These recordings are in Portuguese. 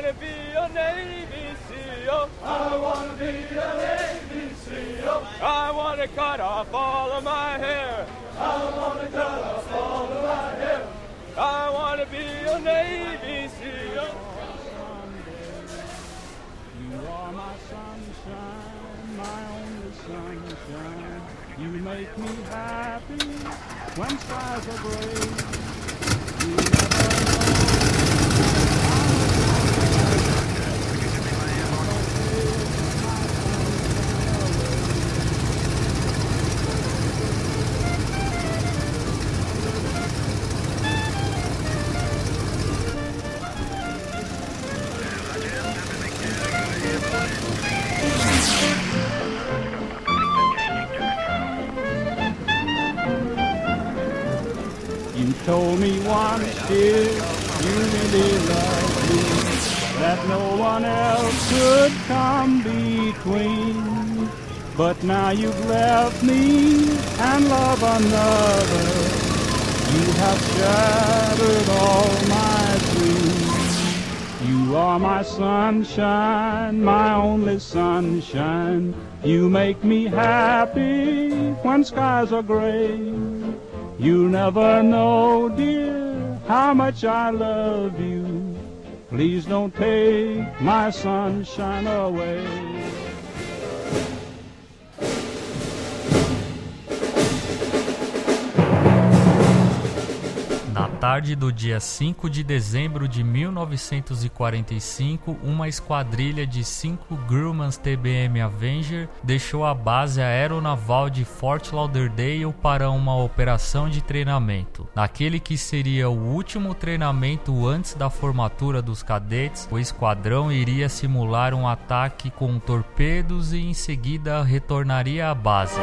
wanna be a Navy SEAL. I wanna be a Navy SEAL. I wanna cut off all of my hair. I wanna cut off all of my hair. I wanna be a Navy SEAL. You are my sunshine, my only sunshine. You make me happy when skies are gray. You never told me once, dear, you really love me, that no one else could come between. But now you've left me and love another. You have shattered all my dreams. You are my sunshine, my only sunshine. You make me happy when skies are gray. You never know, dear, how much I love you. Please don't take my sunshine away. Tarde do dia 5 de dezembro de 1945, uma esquadrilha de cinco Grumman's TBM Avenger deixou a base aeronaval de Fort Lauderdale para uma operação de treinamento. Naquele que seria o último treinamento antes da formatura dos cadetes, o esquadrão iria simular um ataque com torpedos e em seguida retornaria à base.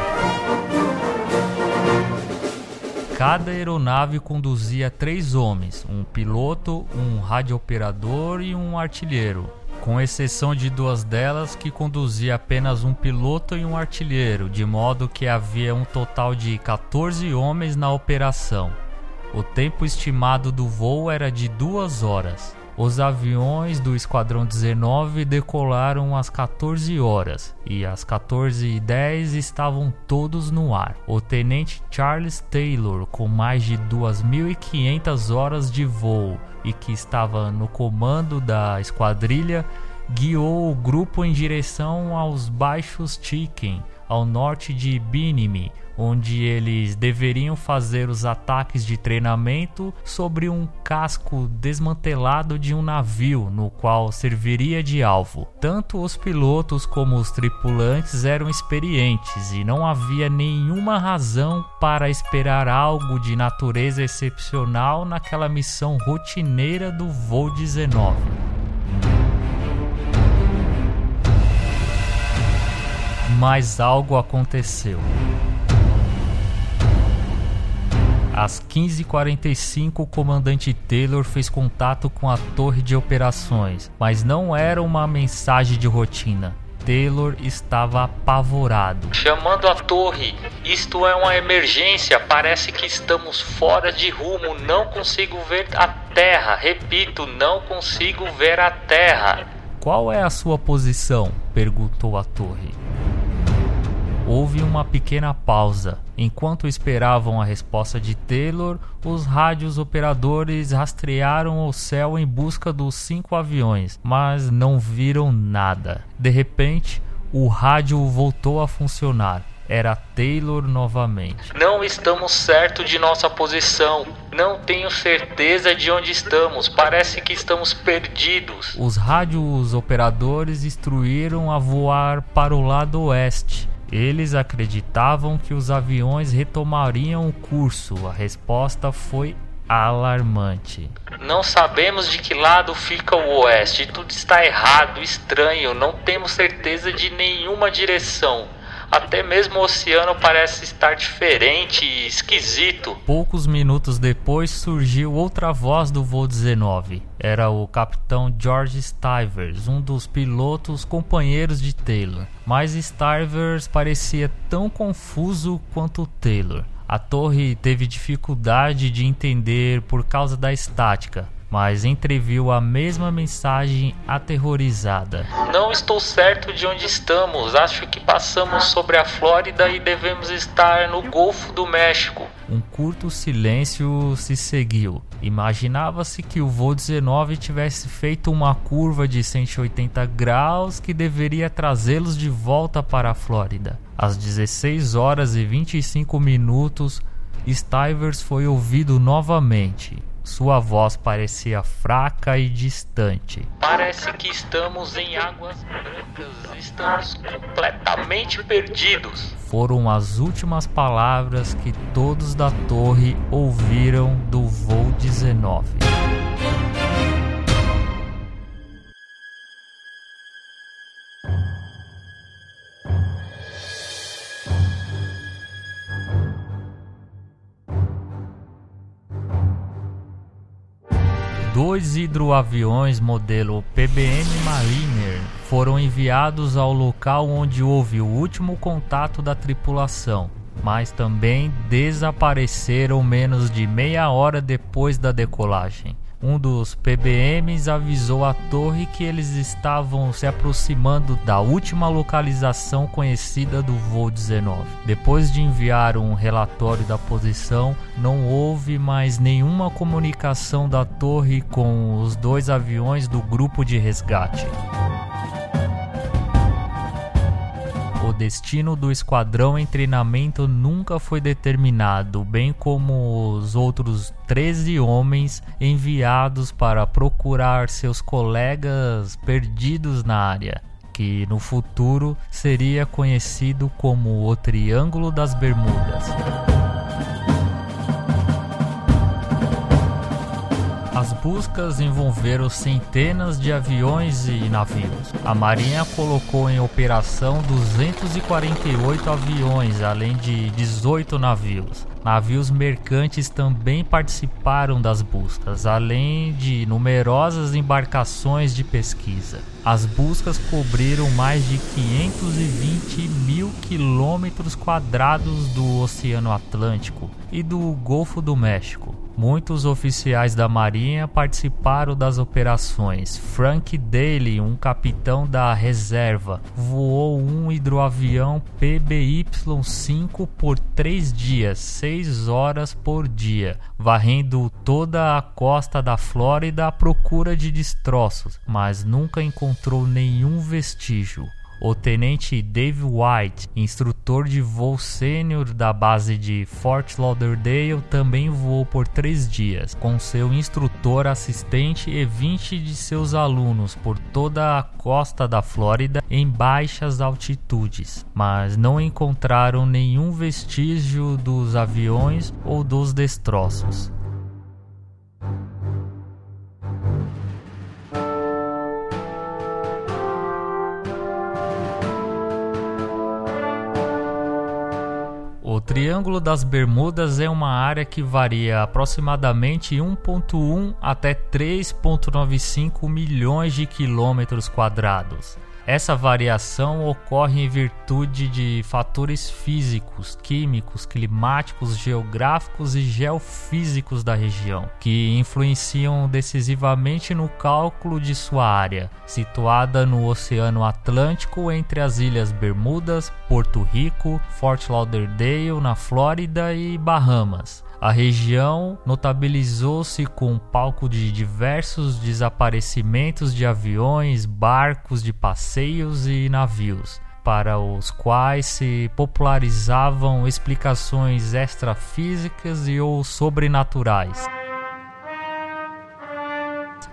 Cada aeronave conduzia três homens: um piloto, um radiooperador e um artilheiro. Com exceção de duas delas que conduzia apenas um piloto e um artilheiro, de modo que havia um total de 14 homens na operação. O tempo estimado do voo era de duas horas. Os aviões do Esquadrão 19 decolaram às 14 horas e às 14h10 estavam todos no ar. O tenente Charles Taylor, com mais de 2.500 horas de voo e que estava no comando da esquadrilha, guiou o grupo em direção aos Baixos Chicken, ao norte de Binimi, onde eles deveriam fazer os ataques de treinamento sobre um casco desmantelado de um navio no qual serviria de alvo. Tanto os pilotos como os tripulantes eram experientes e não havia nenhuma razão para esperar algo de natureza excepcional naquela missão rotineira do voo 19. Mas algo aconteceu. Às 15h45, o comandante Taylor fez contato com a torre de operações, mas não era uma mensagem de rotina. Taylor estava apavorado. Chamando a torre, isto é uma emergência. Parece que estamos fora de rumo. Não consigo ver a terra. Repito, não consigo ver a terra. Qual é a sua posição? perguntou a torre. Houve uma pequena pausa. Enquanto esperavam a resposta de Taylor, os rádios operadores rastrearam o céu em busca dos cinco aviões, mas não viram nada. De repente, o rádio voltou a funcionar. Era Taylor novamente. Não estamos certo de nossa posição. Não tenho certeza de onde estamos. Parece que estamos perdidos. Os rádios operadores instruíram a voar para o lado oeste. Eles acreditavam que os aviões retomariam o curso. A resposta foi alarmante. Não sabemos de que lado fica o oeste. Tudo está errado, estranho. Não temos certeza de nenhuma direção. Até mesmo o oceano parece estar diferente e esquisito. Poucos minutos depois surgiu outra voz do voo 19. Era o capitão George Stivers, um dos pilotos companheiros de Taylor. Mas Stivers parecia tão confuso quanto Taylor. A torre teve dificuldade de entender por causa da estática. Mas entreviu a mesma mensagem aterrorizada. Não estou certo de onde estamos. Acho que passamos sobre a Flórida e devemos estar no Golfo do México. Um curto silêncio se seguiu. Imaginava-se que o voo 19 tivesse feito uma curva de 180 graus que deveria trazê-los de volta para a Flórida. Às 16 horas e 25 minutos, Stivers foi ouvido novamente. Sua voz parecia fraca e distante. Parece que estamos em águas brancas, estamos completamente perdidos. Foram as últimas palavras que todos da torre ouviram do voo 19. Dois hidroaviões modelo PBM Mariner foram enviados ao local onde houve o último contato da tripulação, mas também desapareceram menos de meia hora depois da decolagem um dos PBMs avisou a torre que eles estavam se aproximando da última localização conhecida do voo 19. Depois de enviar um relatório da posição, não houve mais nenhuma comunicação da torre com os dois aviões do grupo de resgate. Destino do esquadrão em treinamento nunca foi determinado, bem como os outros 13 homens enviados para procurar seus colegas perdidos na área, que no futuro seria conhecido como o Triângulo das Bermudas. As buscas envolveram centenas de aviões e navios. A Marinha colocou em operação 248 aviões, além de 18 navios. Navios mercantes também participaram das buscas, além de numerosas embarcações de pesquisa. As buscas cobriram mais de 520 mil quilômetros quadrados do Oceano Atlântico e do Golfo do México. Muitos oficiais da Marinha participaram das operações. Frank Daly, um capitão da reserva, voou um hidroavião PBY-5 por três dias, seis horas por dia, varrendo toda a costa da Flórida à procura de destroços, mas nunca encontrou nenhum vestígio. O tenente Dave White, instrutor de voo sênior da base de Fort Lauderdale, também voou por três dias, com seu instrutor assistente e 20 de seus alunos por toda a costa da Flórida em baixas altitudes, mas não encontraram nenhum vestígio dos aviões ou dos destroços. Triângulo das Bermudas é uma área que varia aproximadamente 1.1 até 3.95 milhões de quilômetros quadrados. Essa variação ocorre em virtude de fatores físicos, químicos, climáticos, geográficos e geofísicos da região, que influenciam decisivamente no cálculo de sua área, situada no Oceano Atlântico entre as ilhas Bermudas, Porto Rico, Fort Lauderdale, na Flórida e Bahamas. A região notabilizou-se com um palco de diversos desaparecimentos de aviões, barcos de passeios e navios, para os quais se popularizavam explicações extrafísicas e ou sobrenaturais.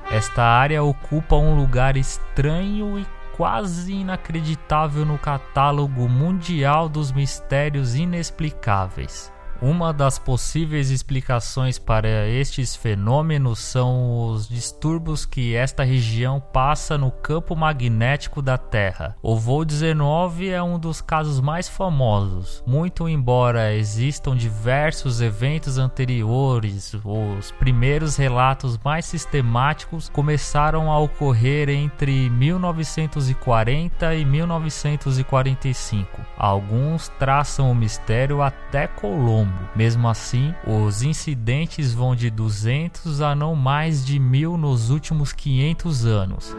Esta área ocupa um lugar estranho e quase inacreditável no catálogo mundial dos mistérios inexplicáveis. Uma das possíveis explicações para estes fenômenos são os distúrbios que esta região passa no campo magnético da Terra. O voo 19 é um dos casos mais famosos. Muito embora existam diversos eventos anteriores, os primeiros relatos mais sistemáticos começaram a ocorrer entre 1940 e 1945. Alguns traçam o mistério até Colombo Mesmo assim, os incidentes vão de 200 a não mais de mil nos últimos 500 anos.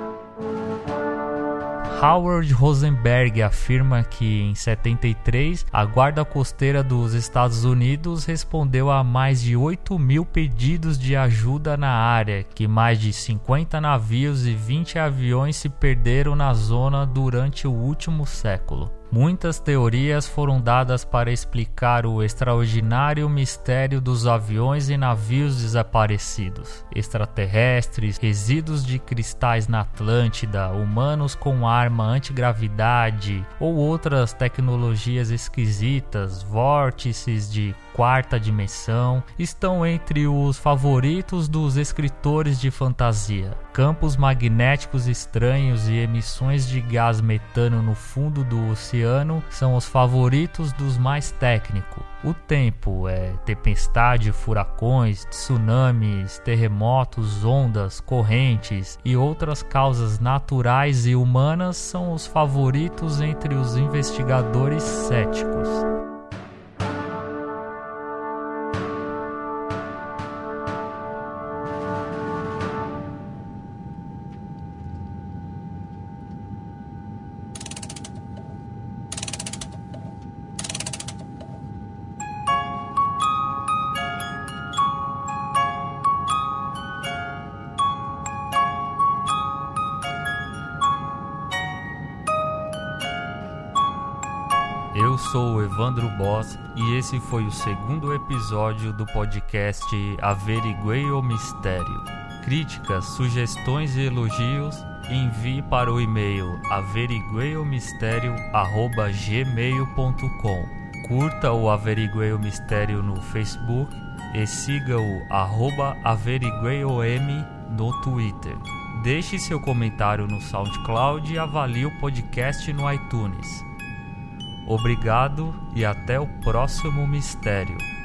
Howard Rosenberg afirma que em 73 a Guarda Costeira dos Estados Unidos respondeu a mais de 8 mil pedidos de ajuda na área, que mais de 50 navios e 20 aviões se perderam na zona durante o último século. Muitas teorias foram dadas para explicar o extraordinário mistério dos aviões e navios desaparecidos, extraterrestres, resíduos de cristais na Atlântida, humanos com arma antigravidade ou outras tecnologias esquisitas, vórtices de quarta dimensão, estão entre os favoritos dos escritores de fantasia. Campos magnéticos estranhos e emissões de gás metano no fundo do oceano são os favoritos dos mais técnicos. O tempo é tempestade, furacões, tsunamis, terremotos, ondas, correntes e outras causas naturais e humanas são os favoritos entre os investigadores céticos. Eu sou o Evandro Boss e esse foi o segundo episódio do podcast Averiguei o Mistério. Críticas, sugestões e elogios envie para o e-mail averigueiomistério@gmail.com. Curta o Averiguei o Mistério no Facebook e siga o arroba averigueiom no Twitter. Deixe seu comentário no SoundCloud e avalie o podcast no iTunes. Obrigado e até o próximo mistério.